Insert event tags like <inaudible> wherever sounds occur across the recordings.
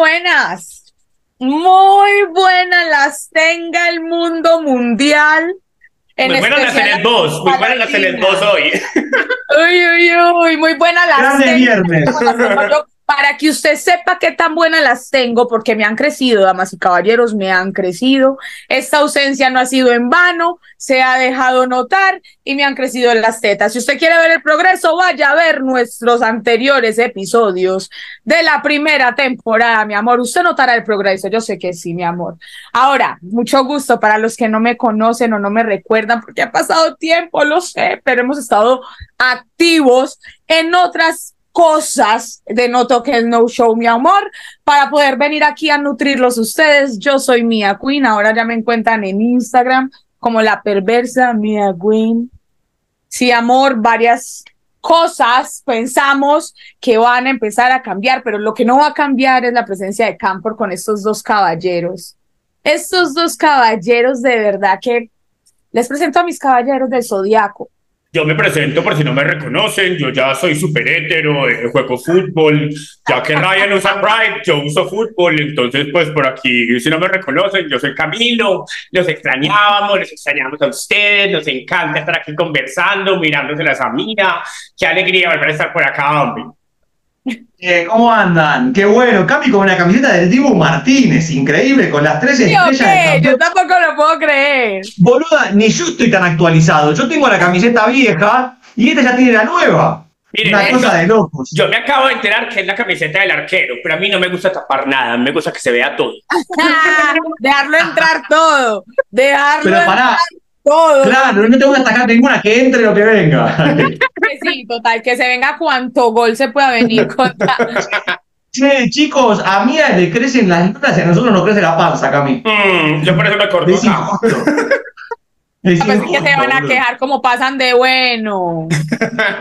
buenas. Muy buenas las tenga el mundo mundial. muy buenas las tenés vos, muy buenas las tenés vos hoy. <laughs> Uy, uy, uy, muy buenas las Grande viernes. Para que usted sepa qué tan buenas las tengo, porque me han crecido, damas y caballeros, me han crecido. Esta ausencia no ha sido en vano, se ha dejado notar y me han crecido en las tetas. Si usted quiere ver el progreso, vaya a ver nuestros anteriores episodios de la primera temporada, mi amor. Usted notará el progreso, yo sé que sí, mi amor. Ahora, mucho gusto para los que no me conocen o no me recuerdan, porque ha pasado tiempo, lo sé, pero hemos estado activos en otras cosas de No Toques No Show, mi amor, para poder venir aquí a nutrirlos ustedes. Yo soy Mia Queen, ahora ya me encuentran en Instagram como la perversa Mia Queen. Sí, amor, varias cosas pensamos que van a empezar a cambiar, pero lo que no va a cambiar es la presencia de Campor con estos dos caballeros. Estos dos caballeros de verdad que les presento a mis caballeros del zodiaco. Yo me presento por si no me reconocen, yo ya soy súper hétero, eh, juego fútbol, ya que Ryan usa Pride, yo uso fútbol, entonces pues por aquí, si no me reconocen, yo soy Camilo, los extrañábamos, los extrañamos a ustedes, nos encanta estar aquí conversando, mirándose las amigas, qué alegría volver a estar por acá, hombre. Eh, ¿Cómo andan? Qué bueno, Cami con una camiseta del Dibu Martínez, increíble, con las tres estrellas. Okay, yo tampoco lo puedo creer. Boluda, ni yo estoy tan actualizado. Yo tengo la camiseta vieja y esta ya tiene la nueva. Miren, una cosa de locos. Yo me acabo de enterar que es la camiseta del arquero, pero a mí no me gusta tapar nada, me gusta que se vea todo. <laughs> Dejarlo entrar todo. Dejarlo pero pará, entrar todo. Claro, no tengo que atacar ninguna, que entre lo que venga. <laughs> sí, total, que se venga cuanto gol se pueda venir contra. Che, chicos, a mí le crecen las notas y a nosotros nos crece la panza, Cami. Mm, yo por eso me corto. <laughs> Es que se van a quejar como pasan de bueno.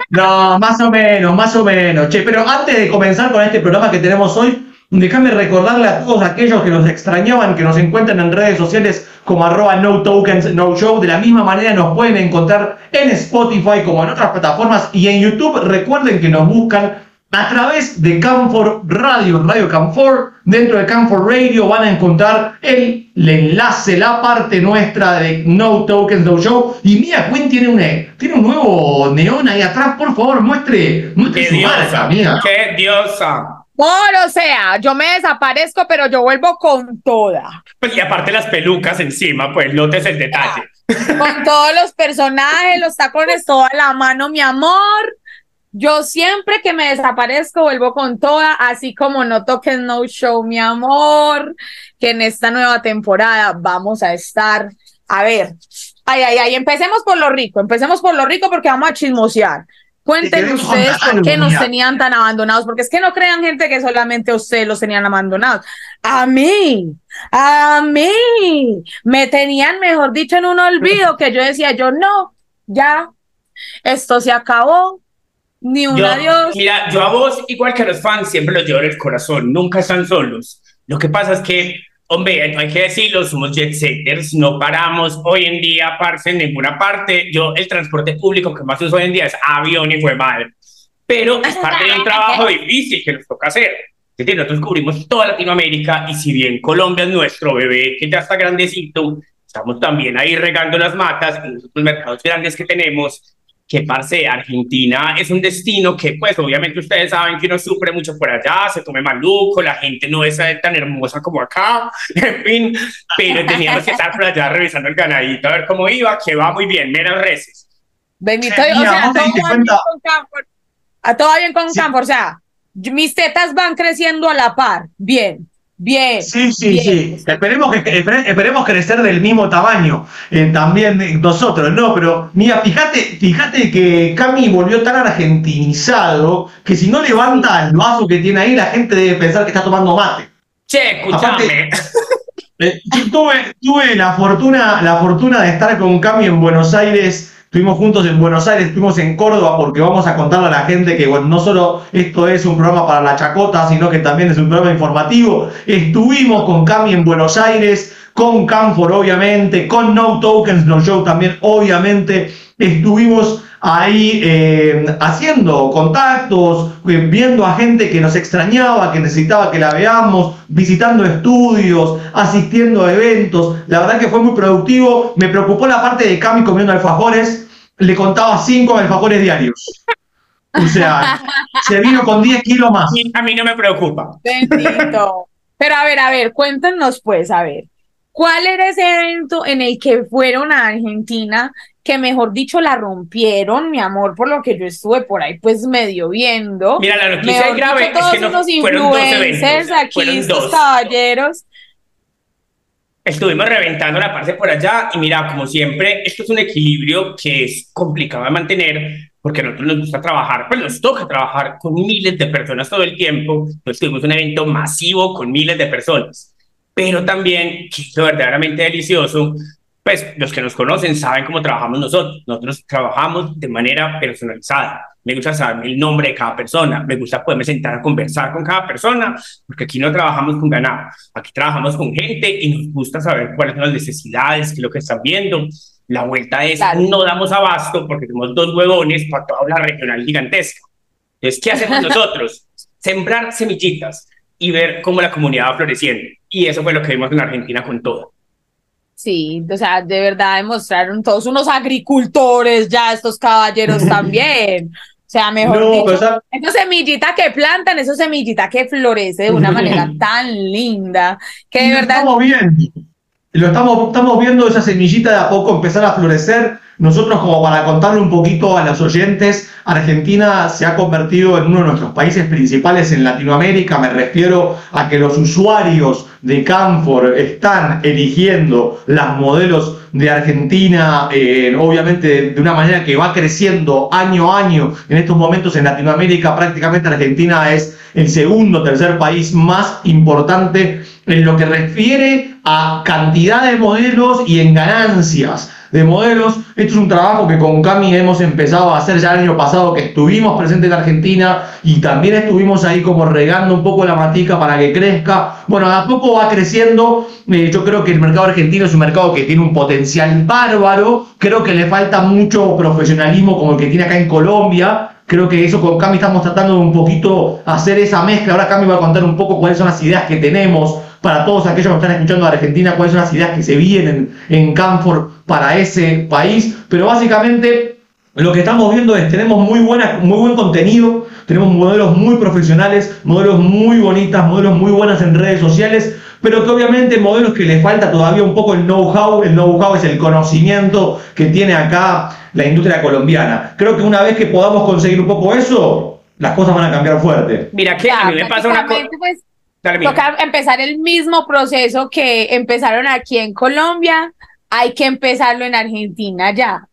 No, más o menos, más o menos. Che, pero antes de comenzar con este programa que tenemos hoy, déjame recordarle a todos aquellos que nos extrañaban que nos encuentren en redes sociales como arroba no tokens no show. De la misma manera nos pueden encontrar en Spotify como en otras plataformas y en YouTube. Recuerden que nos buscan a través de Camfor Radio, Radio Camfor. Dentro de Camfor Radio van a encontrar el, el enlace, la parte nuestra de No Tokens No Show. Y Mia Queen tiene, una, tiene un nuevo neón ahí atrás. Por favor, muestre, muestre ¡Qué su marca, diosa! Mia. ¡Qué diosa! Por, o sea, yo me desaparezco, pero yo vuelvo con toda. Pues, y aparte las pelucas encima, pues notes el detalle. Con <laughs> todos los personajes, los tacones, toda la mano, mi amor. Yo siempre que me desaparezco vuelvo con toda, así como no toques no show, mi amor, que en esta nueva temporada vamos a estar, a ver, ay, ay, ay, empecemos por lo rico, empecemos por lo rico porque vamos a chismosear. Cuéntenme ustedes por qué nos tenían tan abandonados, porque es que no crean gente que solamente a ustedes los tenían abandonados. A mí, a mí, me tenían, mejor dicho, en un olvido que yo decía, yo no, ya, esto se acabó, ni un Yo- adiós. Mira, yo a vos, igual que a los fans, siempre los llevo en el corazón, nunca están solos. Lo que pasa es que, hombre, hay que decirlo, somos jet setters, no paramos hoy en día, parce, en ninguna parte. Yo, el transporte público que más uso hoy en día es avión y fue madre. Pero es parte de un trabajo difícil que nos toca hacer. Es decir, nosotros cubrimos toda Latinoamérica y si bien Colombia es nuestro bebé, que ya está grandecito, estamos también ahí regando las matas en los mercados grandes que tenemos que parce, Argentina es un destino que pues obviamente ustedes saben que uno sufre mucho por allá, se come maluco, la gente no es tan hermosa como acá, <laughs> en fin, pero teníamos que estar por allá revisando el ganadito a ver cómo iba, que va muy bien, meras reces. Bendito, o sea, todo bien cuenta- con Camfor. A todo va bien con Sí. Camfor, o sea, mis tetas van creciendo a la par, bien, bien. Sí, sí, bien. sí. Esperemos, que, espere- esperemos crecer del mismo tamaño. eh, también eh, nosotros, ¿no? Pero, mira, fíjate, fíjate que Cami volvió tan argentinizado que si no levanta el vaso que tiene ahí, la gente debe pensar que está tomando mate. Che, escúchame. Eh, tuve, tuve la fortuna, la fortuna de estar con Cami en Buenos Aires. Estuvimos juntos en Buenos Aires, estuvimos en Córdoba porque vamos a contarle a la gente que bueno, no solo esto es un programa para la chacota, sino que también es un programa informativo. Estuvimos con Cami en Buenos Aires con Camfor obviamente, con No Tokens No Show también obviamente. Estuvimos ahí eh, haciendo contactos, eh, viendo a gente que nos extrañaba, que necesitaba que la veamos, visitando estudios, asistiendo a eventos. La verdad que fue muy productivo. Me preocupó la parte de Cami comiendo alfajores. Le contaba cinco alfajores diarios. O sea, <laughs> se vino con 10 kilos más. A mí no me preocupa. Bendito. Pero a ver, a ver, cuéntenos pues, a ver, ¿cuál era ese evento en el que fueron a Argentina que mejor dicho la rompieron, mi amor, por lo que yo estuve por ahí pues medio viendo. Mira, la noticia mejor grave dicho, todos es que no, unos dos eventos, aquí, fueron estos dos. caballeros. Estuvimos reventando la parte por allá y mira, como siempre, esto es un equilibrio que es complicado de mantener porque a nosotros nos gusta trabajar, pues nos toca trabajar con miles de personas todo el tiempo. Entonces tuvimos un evento masivo con miles de personas, pero también, que verdaderamente delicioso, pues los que nos conocen saben cómo trabajamos nosotros. Nosotros trabajamos de manera personalizada. Me gusta saber el nombre de cada persona, me gusta poderme sentar a conversar con cada persona, porque aquí no trabajamos con ganado, aquí trabajamos con gente y nos gusta saber cuáles son las necesidades, qué es lo que están viendo. La vuelta es, claro. no damos abasto porque tenemos dos huevones para toda la regional gigantesca. Entonces, ¿qué hacemos nosotros? <laughs> Sembrar semillitas y ver cómo la comunidad va floreciendo. Y eso fue lo que vimos en Argentina con todo. Sí, o sea, de verdad demostraron todos unos agricultores ya, estos caballeros también. O sea, mejor No, dicho, esa- esa semillita que plantan, esa semillita que florece de una manera <laughs> tan linda, que de Y verdad estamos viendo. Lo estamos, estamos viendo esa semillita de a poco empezar a florecer. Nosotros, como para contarle un poquito a los oyentes, Argentina se ha convertido en uno de nuestros países principales en Latinoamérica. Me refiero a que los usuarios de Camfor están eligiendo las modelos de Argentina, eh, obviamente de una manera que va creciendo año a año. En estos momentos en Latinoamérica prácticamente Argentina es el segundo, tercer país más importante en lo que refiere a cantidad de modelos y en ganancias de modelos. Esto es un trabajo que con Cami hemos empezado a hacer ya el año pasado que estuvimos presentes en Argentina y también estuvimos ahí como regando un poco la matica para que crezca. Bueno, a poco va creciendo. Eh, yo creo que el mercado argentino es un mercado que tiene un potencial bárbaro. Creo que le falta mucho profesionalismo como el que tiene acá en Colombia. Creo que eso con Cami estamos tratando de un poquito hacer esa mezcla. Ahora Cami va a contar un poco cuáles son las ideas que tenemos para todos aquellos que están escuchando de Argentina, cuáles son las ideas que se vienen en Canfor para ese país. Pero básicamente lo que estamos viendo es tenemos muy, buena, muy buen contenido, tenemos modelos muy profesionales, modelos muy bonitas, modelos muy buenas en redes sociales, pero que obviamente modelos que le falta todavía un poco el know-how. El know-how es el conocimiento que tiene acá la industria colombiana. Creo que una vez que podamos conseguir un poco eso, las cosas van a cambiar fuerte. Mira que ya, a mí me pasa una cosa. pues, Dale, toca empezar el mismo proceso que empezaron aquí en Colombia, hay que empezarlo en Argentina ya.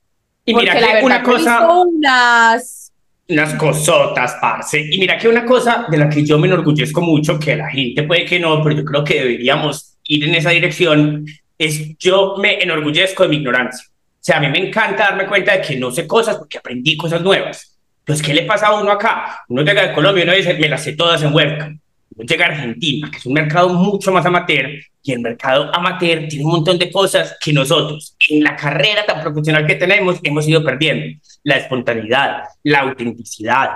Y mira Porque la que verdad una cosa, unas unas cosotas, parce. Y mira que una cosa de la que yo me enorgullezco mucho, que la gente puede que no, pero yo creo que deberíamos ir en esa dirección, es yo me enorgullezco de mi ignorancia. O sea, a mí me encanta darme cuenta de que no sé cosas porque aprendí cosas nuevas. Entonces, ¿qué le pasa a uno acá? Uno llega de Colombia y uno dice, me las sé todas en webcam. Llega a Argentina, que es un mercado mucho más amateur, y el mercado amateur tiene un montón de cosas que nosotros, en la carrera tan profesional que tenemos, hemos ido perdiendo. La espontaneidad, la autenticidad.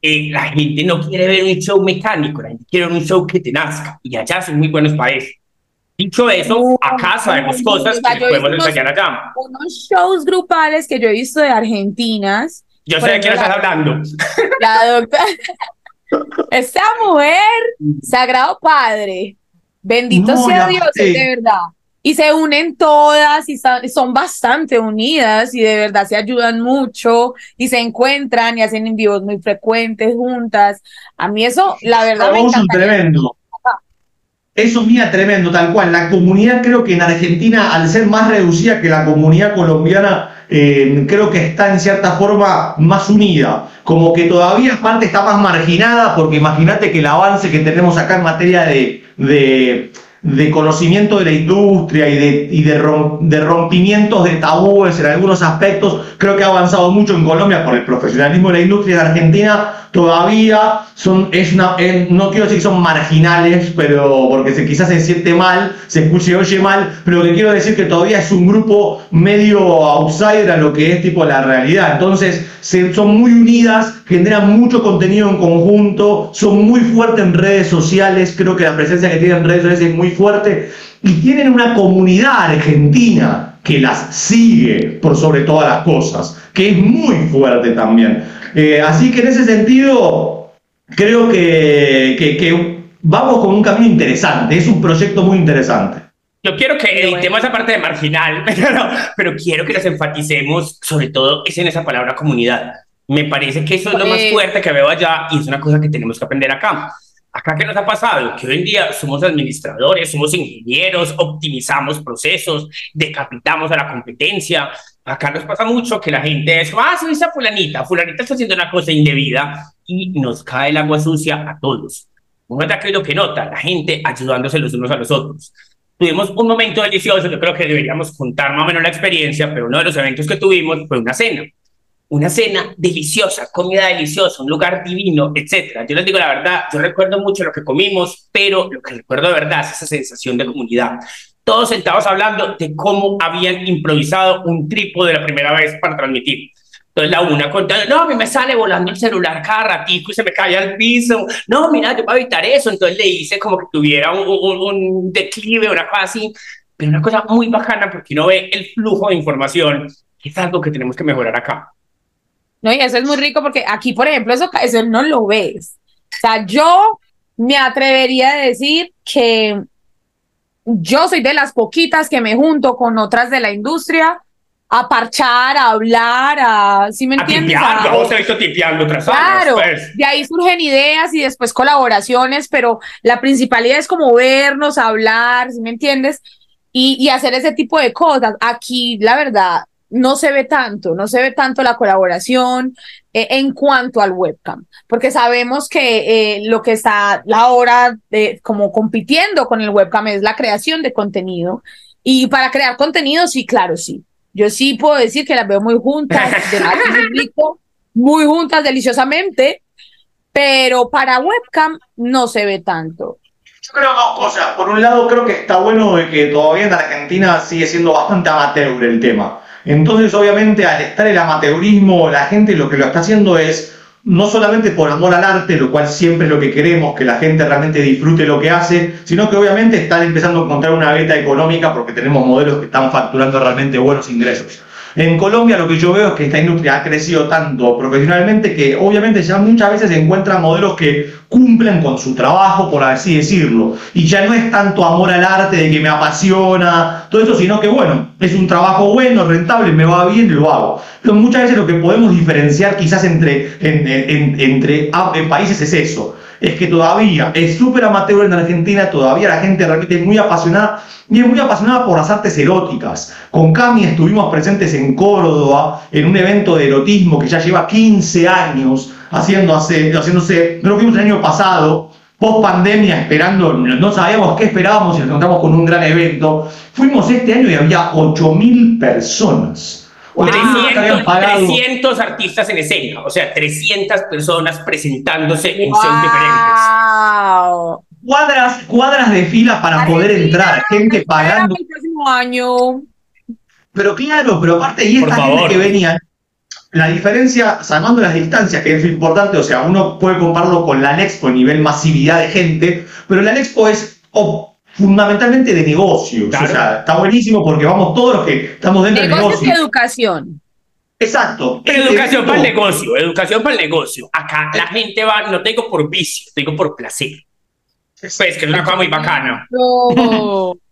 Eh, la gente no quiere ver un show mecánico, la gente quiere ver un show que te nazca, y allá son muy buenos para eso. Dicho eso, acá sabemos cosas que podemos enseñar allá. unos shows grupales que yo he visto de argentinas. Yo sé de quién estás la- hablando. La doctora. Esta mujer, Sagrado Padre, bendito No, sea Dios, es de verdad. Y se unen todas y son, bastante unidas y de verdad se ayudan mucho y se encuentran y hacen en vivos muy frecuentes juntas. A mí eso, la verdad, me Eso es encanta. tremendo. Eso mira tremendo, tal cual. La comunidad creo que en Argentina, al ser más reducida que la comunidad colombiana, eh, creo que está en cierta forma más unida. Como que todavía aparte está más marginada, porque imagínate que el avance que tenemos acá en materia de, de, de conocimiento de la industria y, de, y de, de, rompimientos de tabúes en algunos aspectos. Creo que ha avanzado mucho en Colombia por el profesionalismo de la industria. En Argentina todavía son, es una, no quiero decir que son marginales, pero porque se, quizás se siente mal, se escuche oye mal, pero que quiero decir que todavía es un grupo medio outsider a lo que es tipo la realidad. Entonces, se, son muy unidas, generan mucho contenido en conjunto, son muy fuertes en redes sociales, creo que la presencia que tienen en redes sociales es muy fuerte, y tienen una comunidad argentina que las sigue por sobre todas las cosas, que es muy fuerte también. Eh, así que en ese sentido, creo que, que, vamos con un camino interesante, es un proyecto muy interesante. Yo quiero que editemos esa parte de marginal, <laughs> pero, pero quiero que nos enfaticemos, sobre todo, es en esa palabra comunidad. Me parece que eso es lo más fuerte que veo allá y es una cosa que tenemos que aprender acá. Acá, ¿qué nos ha pasado? Que hoy en día somos administradores, somos ingenieros, optimizamos procesos, decapitamos a la competencia, Acá nos pasa mucho que la gente es, ah, soy esa fulanita, fulanita está haciendo una cosa indebida y nos cae el agua sucia a todos. Un ataque lo que nota, la gente ayudándose los unos a los otros. Tuvimos un momento delicioso, yo creo que deberíamos contar más o menos la experiencia, pero uno de los eventos que tuvimos fue una cena. Una cena deliciosa, comida deliciosa, un lugar divino, etcétera. Yo les digo la verdad, yo recuerdo mucho lo que comimos, pero lo que recuerdo de verdad es esa sensación de comunidad todos sentados hablando de cómo habían improvisado un trípode la primera vez para transmitir. Entonces la una contando, no, a mí me sale volando el celular cada ratico y se me cae al piso. No, mira, yo voy a evitar eso. Entonces le hice como que tuviera un, un, declive, una cosa así. Pero una cosa muy bacana porque uno ve el flujo de información, que es algo que tenemos que mejorar acá. No, y eso es muy rico porque aquí, por ejemplo, eso, eso no lo ves. O sea, yo me atrevería a decir que yo soy de las poquitas que me junto con otras de la industria a parchar, a hablar, a, ¿sí me entiendes? A vos te visto tipeando otras Claro, pues. de ahí surgen ideas y después colaboraciones, pero la principalidad es como vernos, hablar, ¿sí me entiendes? Y, y hacer ese tipo de cosas. Aquí, la verdad, no se ve tanto, no se ve tanto la colaboración eh, en cuanto al webcam, porque sabemos que eh, lo que está ahora de, como compitiendo con el webcam es la creación de contenido. Y para crear contenido, sí, claro, sí. Yo sí puedo decir que las veo muy juntas, <laughs> de público, muy juntas deliciosamente, pero para webcam no se ve tanto. Yo creo dos cosas. Por un lado, creo que está bueno de que todavía en Argentina sigue siendo bastante amateur el tema. Entonces, obviamente, al estar el amateurismo, la gente lo que lo está haciendo es no solamente por amor al arte, lo cual siempre es lo que queremos, que la gente realmente disfrute lo que hace, sino que obviamente están empezando a encontrar una beta económica porque tenemos modelos que están facturando realmente buenos ingresos. En Colombia lo que yo veo es que esta industria ha crecido tanto profesionalmente que obviamente ya muchas veces se encuentran modelos que cumplen con su trabajo, por así decirlo. Y ya no es tanto amor al arte de que me apasiona, todo eso, sino que bueno, es un trabajo bueno, rentable, me va bien lo hago. Pero muchas veces lo que podemos diferenciar quizás entre, entre países es eso es que todavía es súper amateur en Argentina, todavía la gente realmente es muy apasionada y es muy apasionada por las artes eróticas. Con Cami estuvimos presentes en Córdoba en un evento de erotismo que ya lleva 15 años haciendo, haciéndose, no lo fuimos el año pasado, post pandemia esperando, no sabíamos qué esperábamos y nos encontramos con un gran evento. Fuimos este año y había 8.000 personas. 300, artistas en escena, o sea, 300 personas presentándose en shows diferentes. Cuadras, cuadras de fila para poder entrar, gente pagando. El próximo año. Pero claro, pero aparte, y esta gente que venían, la diferencia, salvando las distancias, que es importante, o sea, uno puede compararlo con la Expo a nivel masividad de gente, pero la Expo es fundamentalmente de negocios. O sea, está buenísimo porque vamos todos los que estamos dentro del negocio. y educación. Exacto. Educación para el negocio, educación para el negocio. Acá la gente va, no tengo por vicio, tengo por placer. Pues que es una cosa muy bacana. No. <laughs>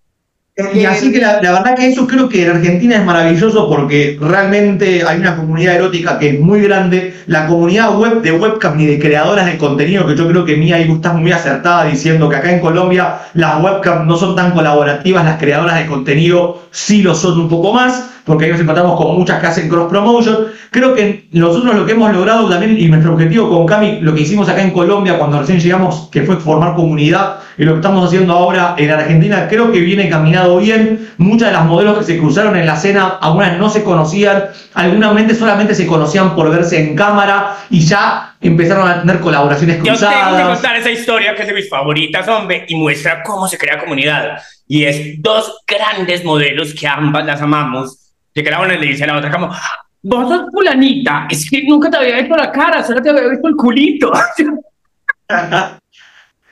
Y así que la, verdad que eso creo que en Argentina es maravilloso porque realmente hay una comunidad erótica que es muy grande. La comunidad web de webcam y de creadoras de contenido, que yo creo que Mía y estás muy acertada diciendo que acá en Colombia las webcams no son tan colaborativas, las creadoras de contenido sí lo son un poco más. Porque ahí nos encontramos con muchas que hacen cross promotion. Creo que nosotros lo que hemos logrado también, y nuestro objetivo con Cami, lo que hicimos acá en Colombia cuando recién llegamos, que fue formar comunidad, y lo que estamos haciendo ahora en Argentina, creo que viene caminado bien. Muchas de las modelos que se cruzaron en la escena, algunas no se conocían, algunas solamente se conocían por verse en cámara y ya empezaron a tener colaboraciones cruzadas. Yo tengo que contar esa historia que es de mis favoritas, hombre, y muestra cómo se crea comunidad. Y es dos grandes modelos que ambas las amamos, que cada una le dice a la otra como, vos sos fulanita, <laughs> es que nunca te había visto la cara, solo te había visto el culito. <laughs>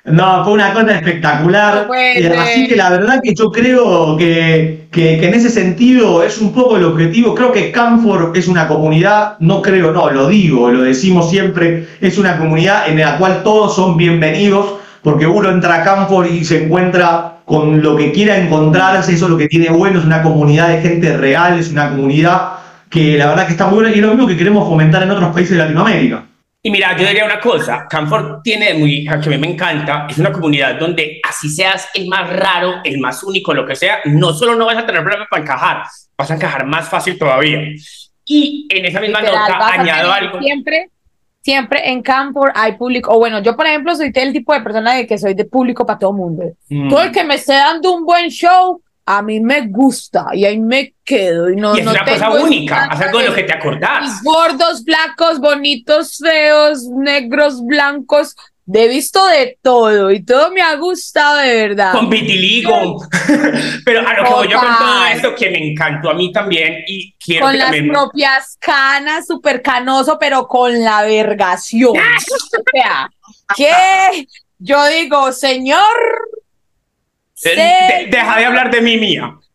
No, fue una cosa espectacular. Eh, así que la verdad que yo creo que, que, en ese sentido es un poco el objetivo. Creo que Canfor es una comunidad, no creo, no, lo digo, lo decimos siempre, es una comunidad en la cual todos son bienvenidos, porque uno entra a Canfor y se encuentra con lo que quiera encontrarse, eso es lo que tiene bueno, es una comunidad de gente real, es una comunidad que la verdad que está muy buena y es lo mismo que queremos fomentar en otros países de Latinoamérica. Y mira, yo diría una cosa, Canford tiene muy, que a mí me encanta, es una comunidad donde así seas el más raro, el más único, lo que sea, no solo no vas a tener problemas para encajar, vas a encajar más fácil todavía. Y en esa misma nota añado algo. Siempre, siempre en Canford hay público, o bueno, yo por ejemplo soy del tipo de persona de que soy de público para todo el mundo. Mm. Todo el que me esté dando un buen show, a mí me gusta y ahí me quedo. Y, no, es una cosa única, haz algo de lo que te acordás. Gordos, flacos, bonitos, feos, negros, blancos. He visto de todo y todo me ha gustado de verdad. Con vitiligo. <laughs> Pero a lo que voy yo con todo esto que me encantó a mí también y quiero con las propias canas, súper canoso, pero con la vergación. <laughs> o sea, que yo digo, señor, deja de hablar de mí, Mía. <laughs>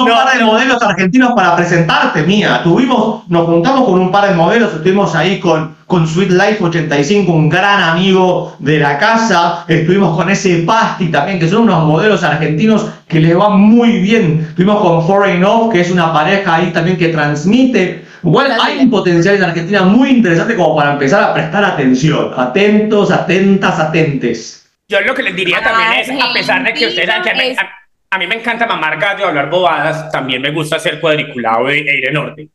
un par de modelos argentinos para presentarte, Mía. Tuvimos, nos juntamos con un par de modelos, estuvimos ahí con, con Sweet Life 85, un gran amigo de la casa. Estuvimos con ese Pasti también, que son unos modelos argentinos que les va muy bien. Estuvimos con Foreign Off, que es una pareja ahí también que transmite. Igual hay un potencial en Argentina muy interesante como para empezar a prestar atención. Atentos, atentas, atentes. Yo lo que les diría también es, a pesar de que ustedes que a, mí me encanta mamar gallo, hablar bobadas, también me gusta hacer cuadriculado e, ir en orden.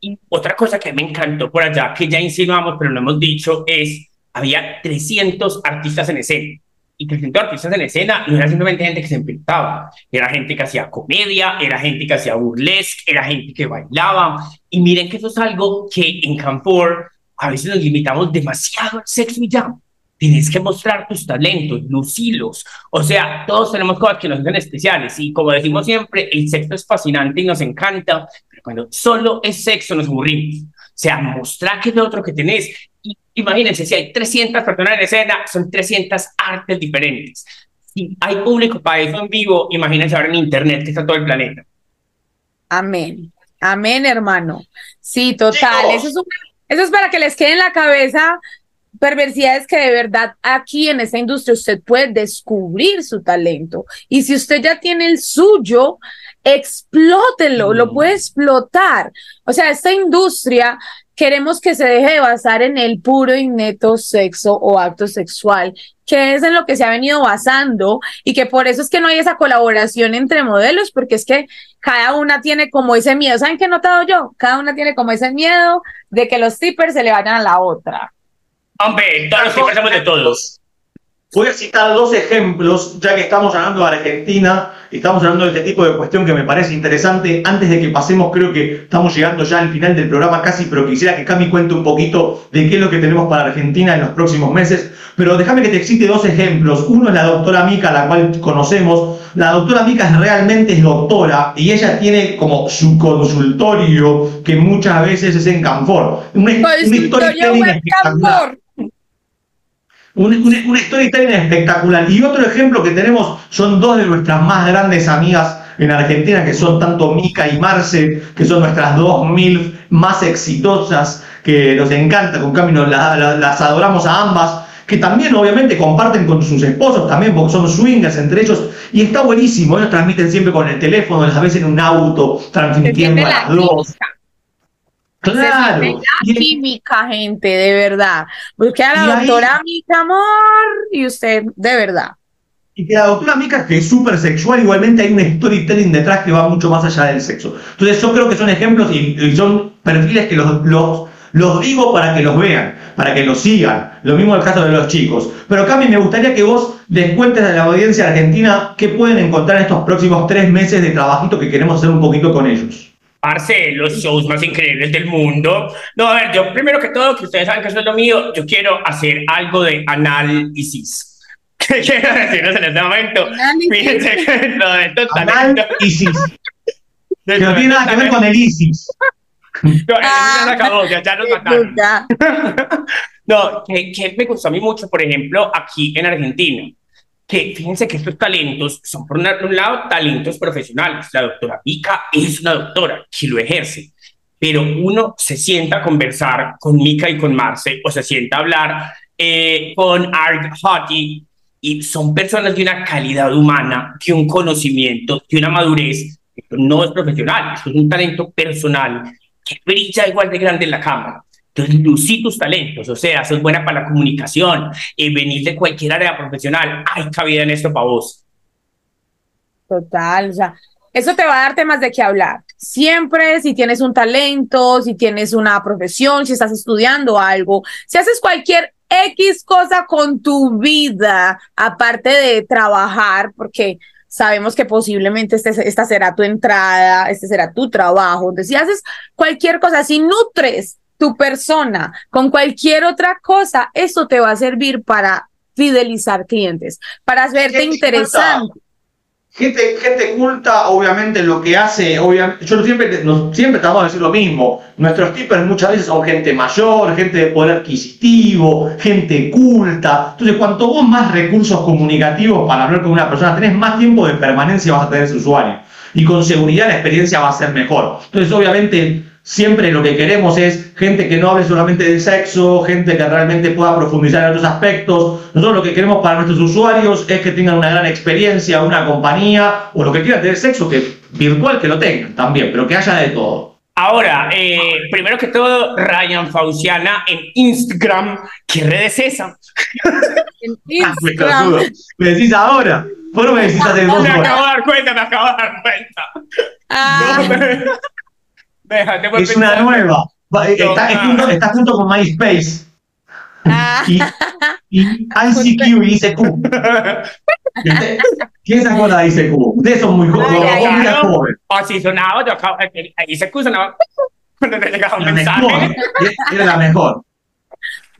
Y otra cosa que me encantó por allá, que ya insinuamos, pero no hemos dicho, es, había 300 artistas en escena. Y 300 artistas en escena no era simplemente gente que se inventaba, era gente que hacía comedia, era gente que hacía burlesque, era gente que bailaba. Y miren que eso es algo que en Canfor a veces nos limitamos demasiado al sexo y ya tienes que mostrar tus talentos, lucilos. O sea, todos tenemos cosas que nos hacen especiales y como decimos siempre, el sexo es fascinante y nos encanta, pero cuando solo es sexo nos aburrimos. O sea, mostrar qué es lo otro que tenés. Y imagínense, si hay 300 personas en escena, son 300 artes diferentes. Si hay público para eso en vivo, imagínense ahora en internet que está todo el planeta. Amén. Amén, hermano. Sí, total. Eso es, eso es para que les quede en la cabeza perversidades que de verdad aquí en esta industria usted puede descubrir su talento. Y si usted ya tiene el suyo, explótelo, lo mm. puede explotar. O sea, esta industria queremos que se deje de basar en el puro y neto sexo o acto sexual, que es en lo que se ha venido basando y que por eso es que no hay esa colaboración entre modelos, porque es que cada una tiene como ese miedo. ¿Saben qué he notado yo? Cada una tiene como ese miedo de que los tippers se le vayan a la otra. Hombre, todos los que de todos. Voy a citar dos ejemplos, ya que estamos hablando de Argentina, y estamos hablando de este tipo de cuestión que me parece interesante. Antes de que pasemos, creo que estamos llegando ya al final del programa casi, pero quisiera que Cami cuente un poquito de qué es lo que tenemos para Argentina en los próximos meses. Pero déjame que te cite dos ejemplos. Uno es la doctora Mica, la cual conocemos. La doctora Mica realmente es doctora y ella tiene como su consultorio que muchas veces es en Canfor. Una, una historia espectacular. Una, una, espectacular. Y otro ejemplo que tenemos son dos de nuestras más grandes amigas en Argentina, que son tanto Mica y Marce, que son nuestras dos mil más exitosas, que nos encanta, con Camino las adoramos a ambas, que también obviamente comparten con sus esposos también, porque son swingers entre ellos, y está buenísimo, ellos transmiten siempre con el teléfono, a veces en un auto, transmitiendo a las dos. Claro. La química, gente, de verdad. Busque a la doctora Mica Amor y usted, de verdad. y que la doctora Mica, que es súper sexual, igualmente hay un storytelling detrás que va mucho más allá del sexo. Entonces yo creo que son ejemplos y, y son perfiles que los, los, los digo para que los vean, para que los sigan. Lo mismo el caso de los chicos. Pero Cami, me gustaría que vos les cuentes a la audiencia argentina qué pueden encontrar en estos próximos tres meses de trabajito que queremos hacer un poquito con ellos. Parce, los shows más increíbles del mundo. No, a ver, yo primero que todo, que ustedes saben que eso es lo mío, yo quiero hacer algo de análisis. <laughs> ¿Qué quiero decirles en este momento? Fíjense que <laughs> lo de estos talentos. ISIS. Que <laughs> no tiene nada que ver con el ISIS. No, ISIS ya se acabó, ya, ya nos mataron. No, que, que me gustó a mí mucho, por ejemplo, aquí en Argentina, que fíjense que estos talentos son, por un lado, talentos profesionales. La doctora Mica es una doctora que lo ejerce, pero uno se sienta a conversar con Mica y con Marce, o se sienta a hablar eh, con Art Hottie, y son personas de una calidad humana, de un conocimiento, de una madurez. Esto no es profesional, esto es un talento personal que brilla igual de grande en la cámara. Entonces, lucí tus talentos, o sea, sos buena para la comunicación, eh, venís de cualquier área profesional, hay cabida en esto para vos. Total, o sea, eso te va a dar temas de qué hablar. Siempre, si tienes un talento, si tienes una profesión, si estás estudiando algo, si haces cualquier X cosa con tu vida, aparte de trabajar, porque sabemos que posiblemente este, esta será tu entrada, este será tu trabajo. Entonces, si haces cualquier cosa, si nutres tu persona con cualquier otra cosa, eso te va a servir para fidelizar clientes, para verte interesante. Gente, gente culta, obviamente, lo que hace, obviamente, yo siempre, nos, siempre tratamos de decir lo mismo. Nuestros tippers muchas veces son gente mayor, gente de poder adquisitivo, gente culta. Entonces, cuanto vos más recursos comunicativos para hablar con una persona tenés, más tiempo de permanencia vas a tener ese usuario. Y con seguridad la experiencia va a ser mejor. Entonces, obviamente, siempre lo que queremos es gente que no hable solamente de sexo, gente que realmente pueda profundizar en otros aspectos. Nosotros lo que queremos para nuestros usuarios es que tengan una gran experiencia, una compañía o lo que quieran tener sexo, que virtual que lo tengan también, pero que haya de todo. Ahora, eh, primero que todo, Ryan Fauciana en Instagram. ¿Qué red es esa? En <laughs> Ah, me Instagram. Me decís ahora. ¿Por qué me decís hace dos Me acabo de dar cuenta, me acabo de dar cuenta. Ah, No, me- Déjate por Es una nueva. Va, eh, Está, es junto, está junto con MySpace. ah. Y, y <laughs> ICQ y ICQ. ¿Quién se acuerda de ICQ? Ustedes son muy jóvenes. Ay. jóvenes. Así sonaba, yo acabo, eh, ahí se sonaba cuando te llegaba un mensaje. mejor. Era la mejor.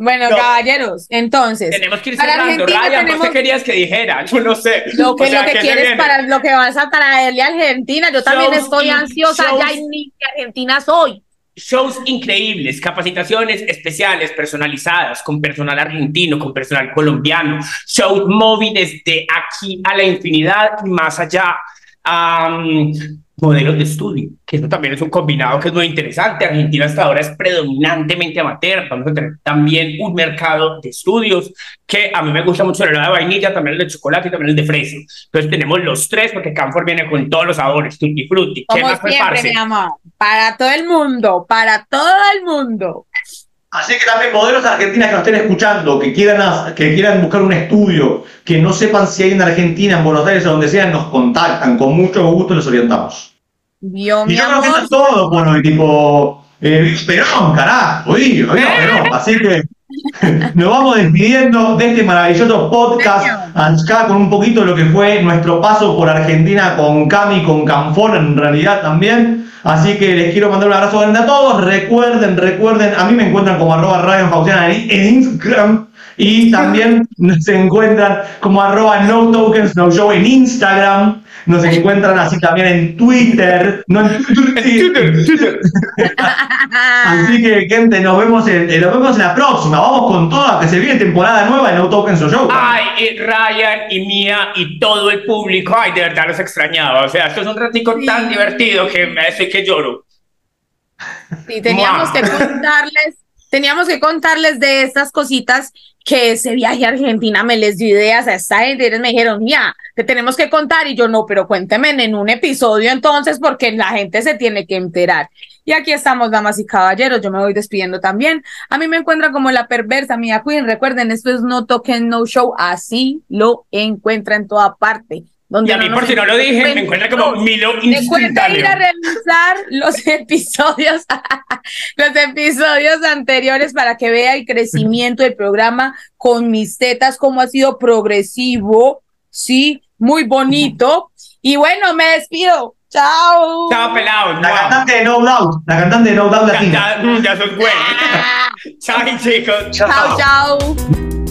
Bueno, No. caballeros, entonces, Tenemos que ir Para cerrando. Argentina Ryan, ¿vos tenemos- qué querías que dijera? Yo no sé. lo que, O sea, lo que ¿qué se quieres para lo que vas a traerle a Argentina, yo también Shows estoy in- ansiosa, shows- ya ni Argentina soy. Shows increíbles, capacitaciones especiales, personalizadas, con personal argentino, con personal colombiano, shows móviles de aquí a la infinidad y más allá. Am, modelos de estudio, que eso también es un combinado que es muy interesante. Argentina hasta ahora es predominantemente amateur. Vamos a tener también un mercado de estudios que a mí me gusta mucho el helado de vainilla, también el de chocolate y también el de fresa. Entonces tenemos los tres porque Canfor viene con todos los sabores, tutti frutti. ¿Qué Como más siempre, mi amor, para todo el mundo, para todo el mundo. Así que también modelos argentinas que nos estén escuchando, que quieran, que quieran buscar un estudio, que no sepan si hay en Argentina, en Buenos Aires o donde sea, nos contactan. Con mucho gusto los orientamos. Y mi yo creo que eso amor, es todo, bueno, y tipo, eh, Perón, carajo, digo, digo, Perón. Así que <laughs> nos vamos despidiendo de este maravilloso podcast, acá con un poquito de lo que fue nuestro paso por Argentina con Cami, con Canfor en realidad también. Así que les quiero mandar un abrazo grande a todos. Recuerden, recuerden, a mí me encuentran como arroba en en Instagram. Y también se encuentran como arroba no tokens no show en Instagram. Nos encuentran así también en Twitter. No en Twitter. <laughs> Así que, gente, nos vemos, en, eh, nos vemos en la próxima. Vamos con toda, que se viene temporada nueva en No Tokens o Show. Ay, y Ryan y Mía y todo el público, ay, de verdad los extrañaba. O sea, esto es un ratico tan divertido que me hace que lloro. sí, teníamos Mua. que contarles teníamos que contarles de estas cositas que ese viaje a Argentina me les dio ideas a esta gente. Ellos me dijeron, ya, te tenemos que contar. Y yo, no, pero cuénteme en un episodio entonces, porque la gente se tiene que enterar. Y aquí estamos, damas y caballeros. Yo me voy despidiendo también. A mí me encuentran como la perversa Mia Queen. Recuerden, esto es No Token No Show. Así lo encuentra en toda parte y a mí, por si no lo dije, me encuentra como Milo instantáneo. ir a revisar los <laughs> episodios, <laughs> los episodios anteriores para que vea el crecimiento del programa con mis tetas, cómo ha sido progresivo, sí, muy bonito. Y bueno, me despido. Chao. Chao, pelado. La cantante de No Doubt. La cantante de No Doubt latina. Ya, ya, ya soy bueno. chao, chicos. chao. chao.